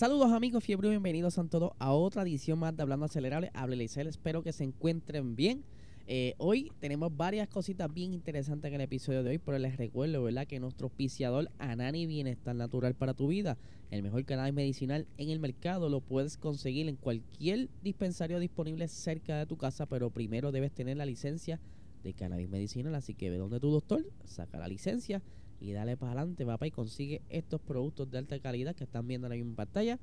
Saludos amigos fiebre, bienvenidos a todos a otra edición más de Hablando Acelerable. Hable Isel, espero que se encuentren bien. Eh, hoy tenemos varias cositas bien interesantes en el episodio de hoy, pero les recuerdo, ¿verdad? Que nuestro auspiciador Anani Bienestar Natural para tu vida, el mejor canal medicinal en el mercado, lo puedes conseguir en cualquier dispensario disponible cerca de tu casa, pero primero debes tener la licencia de cannabis medicinal, así que ve donde tu doctor, saca la licencia y dale para adelante, papá, y consigue estos productos de alta calidad que están viendo ahí en pantalla.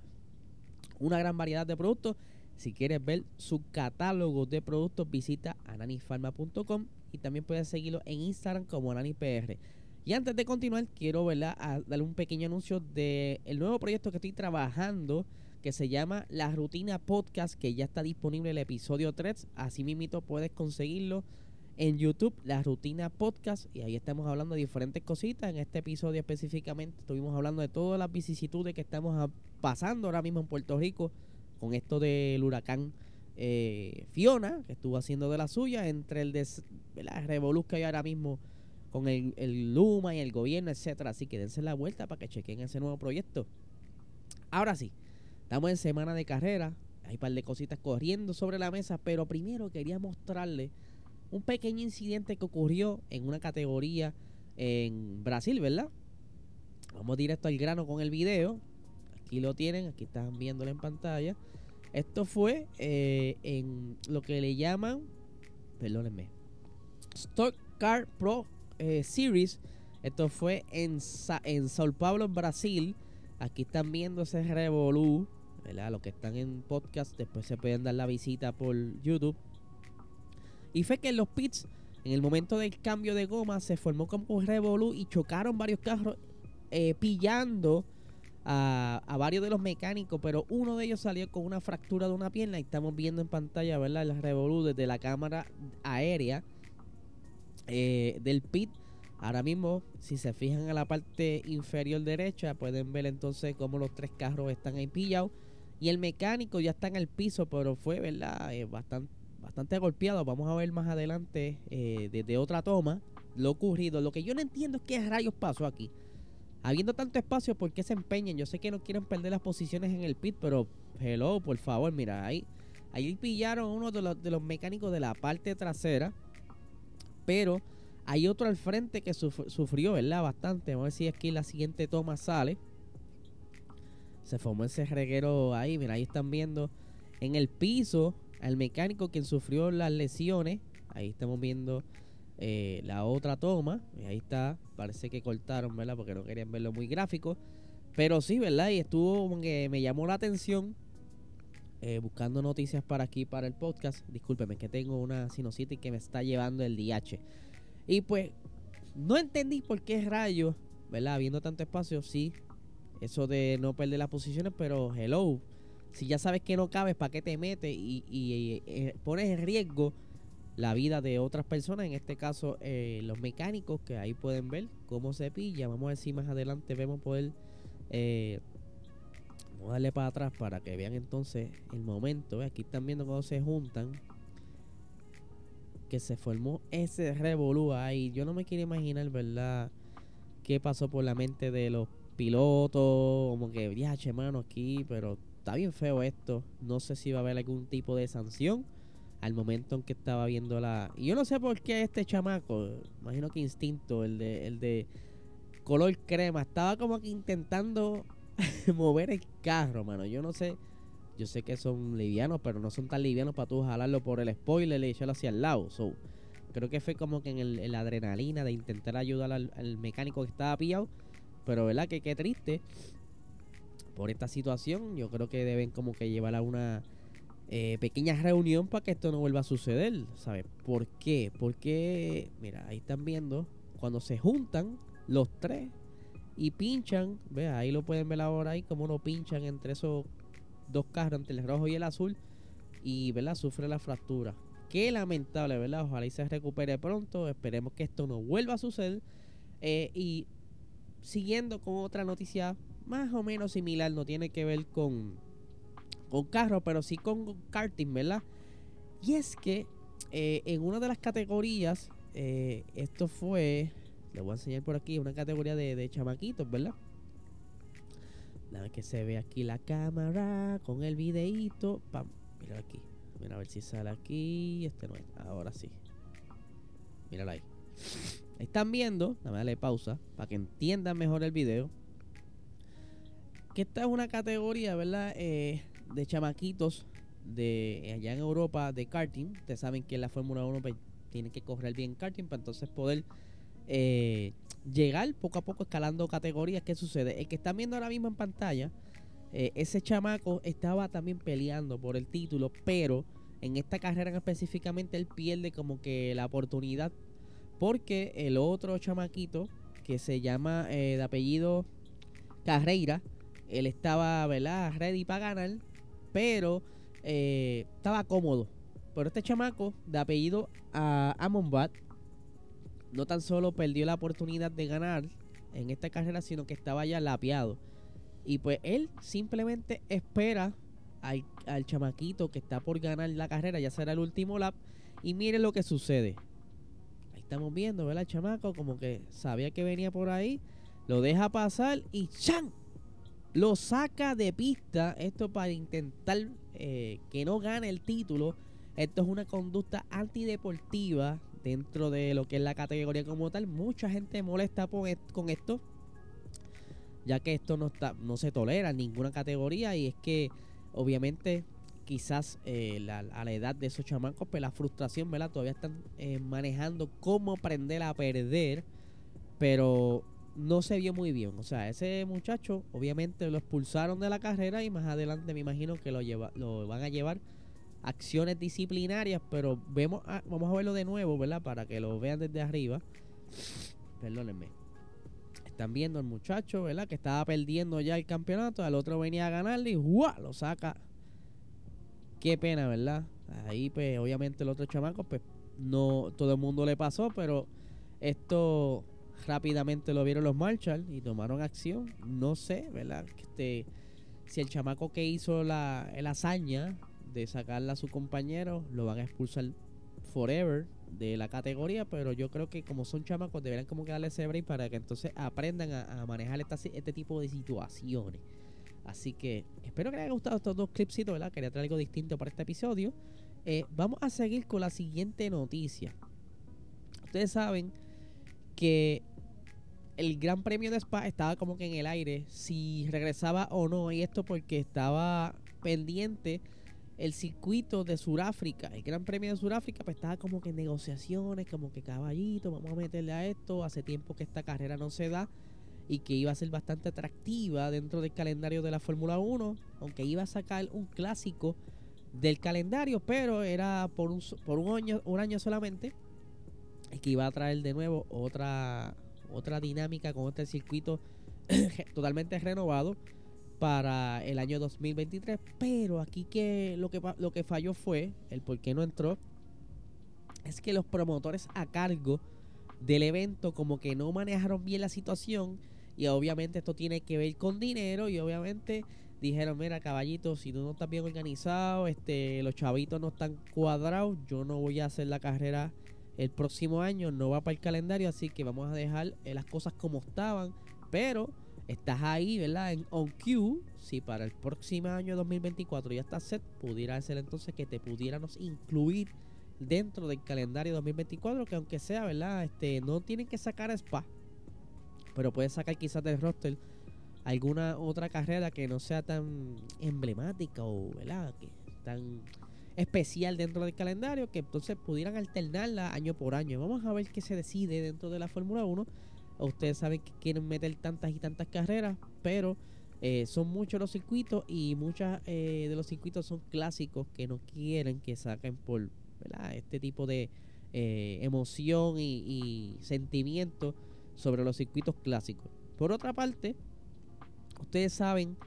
Una gran variedad de productos. Si quieres ver su catálogo de productos, visita ananifarma.com y también puedes seguirlo en Instagram como AnaniPR. Y antes de continuar, quiero ¿verdad? Darle un pequeño anuncio del el nuevo proyecto que estoy trabajando que se llama La Rutina Podcast, que ya está disponible el episodio 3. Así mismo puedes conseguirlo en YouTube, La Rutina Podcast, y ahí estamos hablando de diferentes cositas. En este episodio específicamente estuvimos hablando de todas las vicisitudes que estamos pasando ahora mismo en Puerto Rico con esto del huracán eh, Fiona, que estuvo haciendo de la suya, entre el des, revoluz que hay ahora mismo con el, el, Luma y el gobierno, etcétera. Así que dense la vuelta para que chequen ese nuevo proyecto. Ahora sí, estamos en semana de carrera, hay un par de cositas corriendo sobre la mesa, pero primero quería mostrarles un pequeño incidente que ocurrió en una categoría en Brasil, ¿verdad? Vamos directo al grano con el video. Aquí lo tienen, aquí están viéndolo en pantalla. Esto fue eh, en lo que le llaman, perdónenme, Stock Car Pro eh, Series. Esto fue en, en Sao Paulo, Brasil. Aquí están viendo ese revolú, ¿verdad? Los que están en podcast, después se pueden dar la visita por YouTube. Y fue que en los pits, en el momento del cambio de goma, se formó como un revolú y chocaron varios carros eh, pillando a, varios de los mecánicos, pero uno de ellos salió con una fractura de una pierna y estamos viendo en pantalla, ¿verdad? El revolú desde la cámara aérea eh, del pit. Ahora mismo, si se fijan a la parte inferior derecha, pueden ver entonces cómo los tres carros están ahí pillados. Y el mecánico ya está en el piso, pero fue, ¿verdad? Eh, bastante bastante golpeado. Vamos a ver más adelante eh, desde otra toma lo ocurrido. Lo que yo no entiendo es qué rayos pasó aquí. Habiendo tanto espacio, ¿por qué se empeñan? Yo sé que no quieren perder las posiciones en el pit, pero hello, por favor, mira, ahí, ahí pillaron uno de los, de los mecánicos de la parte trasera, pero hay otro al frente que sufrió, ¿verdad? Bastante. Vamos a ver si aquí la siguiente toma sale. Se formó ese reguero ahí, mira, ahí están viendo en el piso al mecánico quien sufrió las lesiones. Ahí estamos viendo eh, la otra toma. Ahí está. Parece que cortaron, ¿verdad? Porque no querían verlo muy gráfico. Pero sí, ¿verdad? Y estuvo como que me llamó la atención. Eh, buscando noticias para aquí, para el podcast. Discúlpeme, que tengo una sinusitis que me está llevando el DH. Y pues, no entendí por qué rayos, ¿verdad? Viendo tanto espacio, sí. Eso de no perder las posiciones, pero hello si ya sabes que no cabes, ¿para qué te metes? Y, eh, pones en riesgo la vida de otras personas, en este caso eh, los mecánicos, que ahí pueden ver cómo se pilla. Vamos a ver si más adelante vemos poder... Eh, vamos a darle para atrás para que vean entonces el momento. Aquí están viendo cómo se juntan. Que se formó ese revolú ahí. Yo no me quiero imaginar, ¿verdad? ¿Qué pasó por la mente de los pilotos? Como que, viaje, mano, aquí, pero está bien feo esto. No sé si va a haber algún tipo de sanción al momento en que estaba viendo la. Y yo no sé por qué este chamaco, imagino que instinto, el de, el de color crema, estaba como que intentando mover el carro, mano. Yo no sé. Yo sé que son livianos, pero no son tan livianos para tú jalarlo por el spoiler y echarlo hacia el lado. So, creo que fue como que en, el, la adrenalina de intentar ayudar al, al mecánico que estaba pillado. Pero, ¿verdad? Que qué triste por esta situación, yo creo que deben como que llevar a una eh, pequeña reunión para que esto no vuelva a suceder, ¿sabes? ¿Por qué? Porque, mira, ahí están viendo, cuando se juntan los tres y pinchan, vea, ahí lo pueden ver ahora ahí, como no pinchan entre esos dos carros entre el rojo y el azul y ¿verdad? sufre la fractura. Qué lamentable, ¿verdad? Ojalá y se recupere pronto. Esperemos que esto no vuelva a suceder. Eh, y siguiendo con otra noticia más o menos similar, no tiene que ver con, con carros, pero sí con karting, ¿verdad? Y es que eh, en una de las categorías, eh, esto fue, le voy a enseñar por aquí, una categoría de, de chamaquitos, ¿verdad? Nada que se ve aquí la cámara con el videíto. Pam, mira aquí. Mira a ver si sale aquí. Este no es. Ahora sí. Míralo ahí. Están viendo, dame darle pausa para que entiendan mejor el video. Que esta es una categoría, ¿verdad? Eh, de chamaquitos de allá en Europa de karting. Ustedes saben que la Fórmula 1 pues, tiene que correr bien karting para entonces poder eh, llegar poco a poco escalando categorías. ¿Qué sucede? El que están viendo ahora mismo en pantalla, eh, ese chamaco estaba también peleando por el título, pero en esta carrera específicamente él pierde como que la oportunidad porque el otro chamaquito que se llama de apellido Carreira, él estaba, ¿verdad? Ready para ganar, pero eh, estaba cómodo. Pero este chamaco de apellido a Amonbat no tan solo perdió la oportunidad de ganar en esta carrera, sino que estaba ya lapeado. Y pues él simplemente espera al, al, chamaquito que está por ganar la carrera, ya será el último lap. Y mire lo que sucede. Ahí estamos viendo, ¿verdad? El chamaco como que sabía que venía por ahí. Lo deja pasar y ¡chan! Lo saca de pista. Esto para intentar eh, que no gane el título. Esto es una conducta antideportiva dentro de lo que es la categoría como tal. Mucha gente molesta con esto, ya que esto no está, no se tolera en ninguna categoría y es que obviamente quizás eh, a la edad de esos chamacos, pues la frustración, ¿verdad? Todavía están eh, manejando cómo aprender a perder, pero no se vio muy bien. O sea, ese muchacho obviamente lo expulsaron de la carrera y más adelante me imagino que lo, lleva, lo van a llevar acciones disciplinarias, pero vemos vamos a verlo de nuevo, ¿verdad? Para que lo vean desde arriba. Perdónenme. Están viendo al muchacho, ¿verdad? Que estaba perdiendo ya el campeonato, al otro venía a ganarle y ¡guau! lo saca. Qué pena, ¿verdad? Ahí pues obviamente el otro chamaco pues no todo el mundo le pasó, pero esto rápidamente lo vieron los Marshall y tomaron acción. No sé, ¿verdad? Este, si el chamaco que hizo la, la hazaña de sacarla a su compañero, lo van a expulsar forever de la categoría, pero yo creo que como son chamacos deberían como que darle ese para que entonces aprendan a, manejar este tipo de situaciones. Así que espero que les haya gustado estos dos clipsitos, ¿verdad? Quería traer algo distinto para este episodio. Eh, vamos a seguir con la siguiente noticia. Ustedes saben que el Gran Premio de Spa estaba como que en el aire si regresaba o no. Y esto porque estaba pendiente el circuito de Sudáfrica, el Gran Premio de Sudáfrica, pues estaba como que en negociaciones, como que caballito, vamos a meterle a esto. Hace tiempo que esta carrera no se da y que iba a ser bastante atractiva dentro del calendario de la Fórmula 1, aunque iba a sacar un clásico del calendario, pero era por un, por un año, un año solamente, que iba a traer de nuevo otra otra dinámica con este circuito totalmente renovado para el año 2023. Pero aquí que lo que lo que falló fue, el por qué no entró, es que los promotores a cargo del evento como que no manejaron bien la situación y obviamente esto tiene que ver con dinero y obviamente dijeron, mira caballito, si tú no estás bien organizado, este, los chavitos no están cuadrados, yo no voy a hacer la carrera el próximo año no va para el calendario, así que vamos a dejar eh, las cosas como estaban. Pero estás ahí, ¿verdad? En on cue. Si para el próximo año 2024 ya está set, pudiera ser entonces que te pudiéramos incluir dentro del calendario 2024. Que aunque sea, ¿verdad? Este, no tienen que sacar a Spa. Pero puedes sacar quizás del roster alguna otra carrera que no sea tan emblemática o, ¿verdad? Que tan especial dentro del calendario que entonces pudieran alternarla año por año. Vamos a ver qué se decide dentro de la Fórmula 1. Ustedes saben que quieren meter tantas y tantas carreras, pero eh, son muchos los circuitos y muchos eh, de los circuitos son clásicos que no quieren que saquen por este tipo de eh, emoción y, y sentimiento sobre los circuitos clásicos. Por otra parte, ustedes saben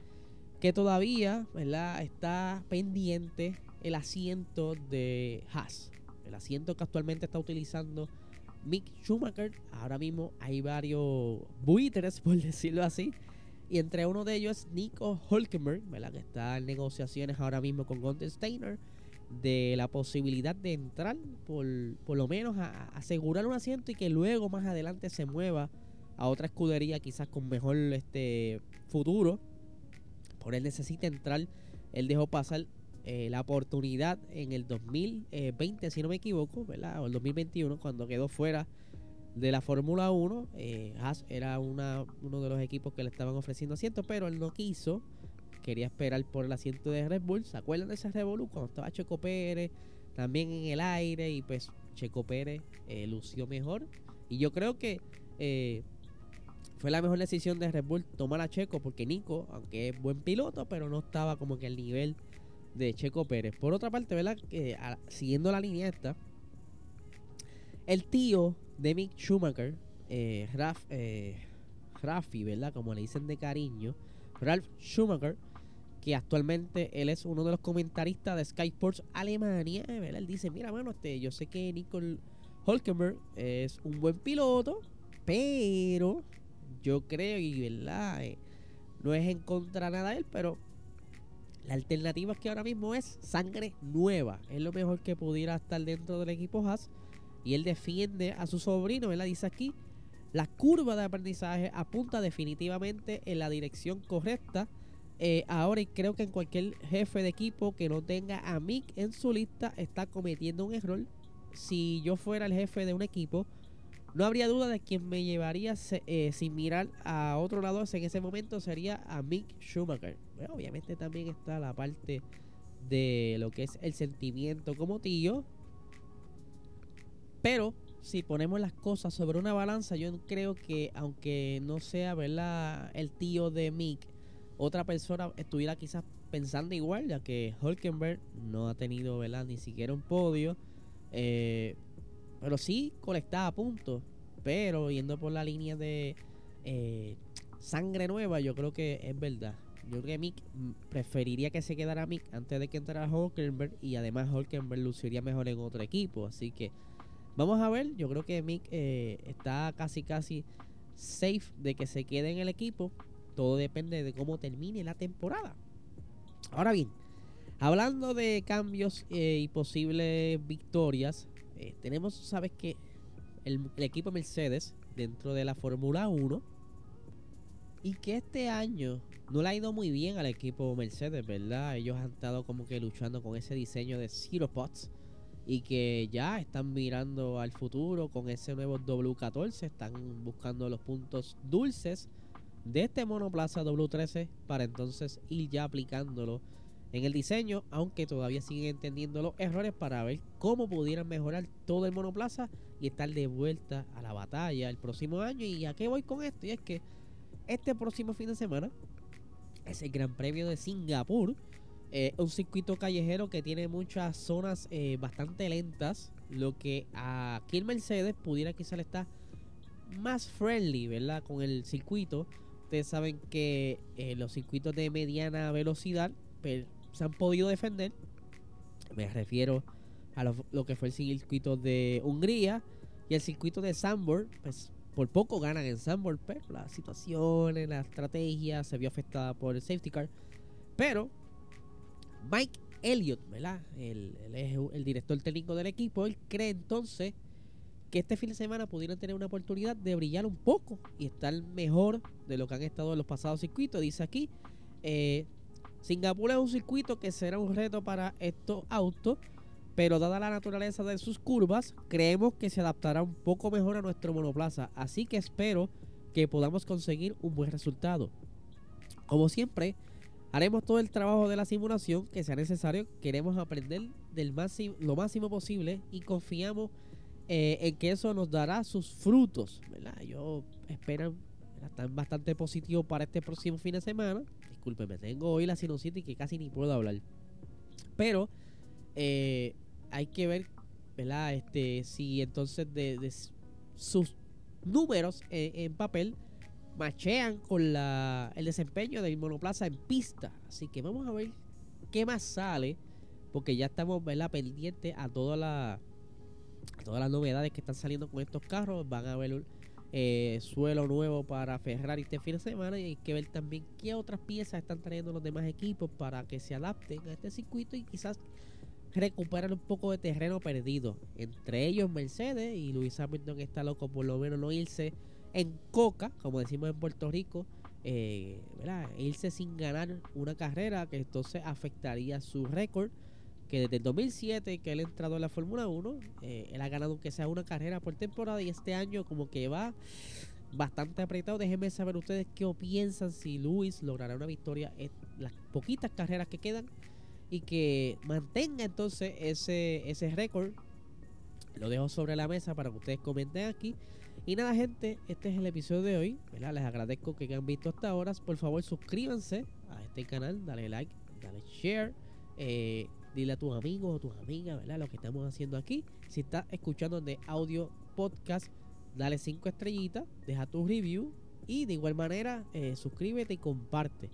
que todavía ¿verdad? está pendiente el asiento de Haas. El asiento que actualmente está utilizando Mick Schumacher. Ahora mismo hay varios buitres, por decirlo así. Y entre uno de ellos es Nico Hulkenberg, ¿verdad? que está en negociaciones ahora mismo con Gunther de la posibilidad de entrar, por, por lo menos a, asegurar un asiento y que luego más adelante se mueva a otra escudería quizás con mejor este futuro. Por él necesita entrar, él dejó pasar eh, la oportunidad en el 2020, si no me equivoco, ¿verdad? O el 2021, cuando quedó fuera de la Fórmula 1. Eh, Haas era una, uno de los equipos que le estaban ofreciendo asiento, pero él no quiso. Quería esperar por el asiento de Red Bull. ¿Se acuerdan de ese Revolu cuando estaba Checo Pérez también en el aire? Y pues Checo Pérez eh, lució mejor. Y yo creo que fue la mejor decisión de Red Bull tomar a Checo, porque Nico, aunque es buen piloto, pero no estaba como que al nivel de Checo Pérez. Por otra parte, ¿verdad? siguiendo la línea esta, el tío de Mick Schumacher, eh, Raf, eh, Rafi, ¿verdad? Como le dicen de cariño, Ralf Schumacher, que actualmente él es uno de los comentaristas de Sky Sports Alemania, ¿verdad? Él dice, mira, bueno, este, yo sé que Nicole Holkenberg es un buen piloto, pero yo creo, y verdad, eh, no es en contra nada de él, pero la alternativa es que ahora mismo es sangre nueva. Es lo mejor que pudiera estar dentro del equipo Haas. Y él defiende a su sobrino, ¿verdad? Dice aquí, la curva de aprendizaje apunta definitivamente en la dirección correcta. Eh, ahora, y creo que en cualquier jefe de equipo que no tenga a Mick en su lista está cometiendo un error. Si yo fuera el jefe de un equipo, no habría duda de quien me llevaría eh, sin mirar a otro lado en ese momento sería a Mick Schumacher. Obviamente también está la parte de lo que es el sentimiento como tío. Pero si ponemos las cosas sobre una balanza, yo creo que aunque no sea verdad el tío de Mick, otra persona estuviera quizás pensando igual, ya que Hulkenberg no ha tenido ¿verdad? ni siquiera un podio. Eh, pero sí colectaba puntos. Pero yendo por la línea de eh, sangre nueva, yo creo que es verdad. Yo creo que Mick mm, preferiría que se quedara Mick antes de que entrara Hulkenberg. Y además Hulkenberg luciría mejor en otro equipo. Así que vamos a ver. Yo creo que Mick eh, está casi casi safe de que se quede en el equipo. Todo depende de cómo termine la temporada. Ahora bien, hablando de cambios eh, y posibles victorias, eh, tenemos, sabes que el, equipo Mercedes dentro de la Fórmula 1 y que este año no le ha ido muy bien al equipo Mercedes, ¿verdad? Ellos han estado como que luchando con ese diseño de Zero Pots y que ya están mirando al futuro con ese nuevo W14, están buscando los puntos dulces de este monoplaza W13 para entonces ir ya aplicándolo en el diseño, aunque todavía siguen entendiendo los errores para ver cómo pudieran mejorar todo el monoplaza y estar de vuelta a la batalla el próximo año. ¿Y a qué voy con esto? Y es que este próximo fin de semana es el Gran Premio de Singapur, eh, un circuito callejero que tiene muchas zonas eh, bastante lentas, lo que aquí en Mercedes pudiera quizás estar más friendly, ¿verdad? Con el circuito. Ustedes saben que eh, los circuitos de mediana velocidad se han podido defender. Me refiero a lo, que fue el circuito de Hungría y el circuito de Sambor, pues por poco ganan en Sambor, pero la situación, la estrategia se vio afectada por el safety car. Pero Mike Elliott, ¿verdad? El, el director técnico del equipo, él cree entonces que este fin de semana pudieran tener una oportunidad de brillar un poco y estar mejor de lo que han estado en los pasados circuitos. Dice aquí, eh, Singapur es un circuito que será un reto para estos autos, pero dada la naturaleza de sus curvas, creemos que se adaptará un poco mejor a nuestro monoplaza, así que espero que podamos conseguir un buen resultado. Como siempre, haremos todo el trabajo de la simulación que sea necesario, queremos aprender del máximo, lo máximo posible y confiamos eh, en que eso nos dará sus frutos. ¿verdad? Yo espero están bastante positivos para este próximo fin de semana discúlpeme, tengo hoy la sinusitis que casi ni puedo hablar. Pero eh, hay que ver, ¿verdad? Este, si entonces de, sus números en papel machean con la, el desempeño del monoplaza en pista. Así que vamos a ver qué más sale, porque ya estamos pendientes a, toda la, todas las novedades que están saliendo con estos carros. Van a ver eh, suelo nuevo para Ferrari este fin de semana y hay que ver también qué otras piezas están trayendo los demás equipos para que se adapten a este circuito y quizás recuperar un poco de terreno perdido. Entre ellos Mercedes y Luis Hamilton está loco por lo menos no irse en coca, como decimos en Puerto Rico, eh, irse sin ganar una carrera que entonces afectaría su récord. Que desde el 2007 que él ha entrado en la Fórmula 1, eh, él ha ganado aunque sea una carrera por temporada y este año como que va bastante apretado. Déjenme saber ustedes qué piensan si Luis logrará una victoria en las poquitas carreras que quedan y que mantenga entonces ese, ese récord. Lo dejo sobre la mesa para que ustedes comenten aquí. Y nada, gente, este es el episodio de hoy. Les agradezco que hayan visto hasta ahora. Por favor, suscríbanse a este canal, dale like, dale share. Eh, dile a tus amigos o tus amigas, ¿verdad? Lo que estamos haciendo aquí. Si estás escuchando de audio podcast, dale cinco estrellitas, deja tu review y de igual manera eh, suscríbete y comparte.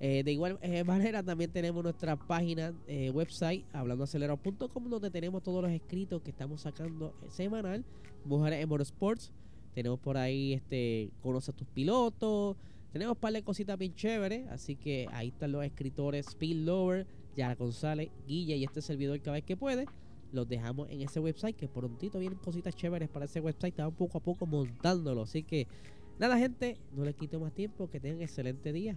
Eh, de igual manera también tenemos nuestra página website hablandoacelerado.com donde tenemos todos los escritos que estamos sacando semanal Mujeres en Motorsports. Tenemos por ahí, este, conoce a tus pilotos. Tenemos un par de cositas bien chéveres. Así que ahí están los escritores Speed Lover, Yara González, Guilla y este servidor cada vez que puede. Los dejamos en ese website que prontito vienen cositas chéveres para ese website. Estamos poco a poco montándolo. Así que nada gente, no les quito más tiempo. Que tengan excelente día.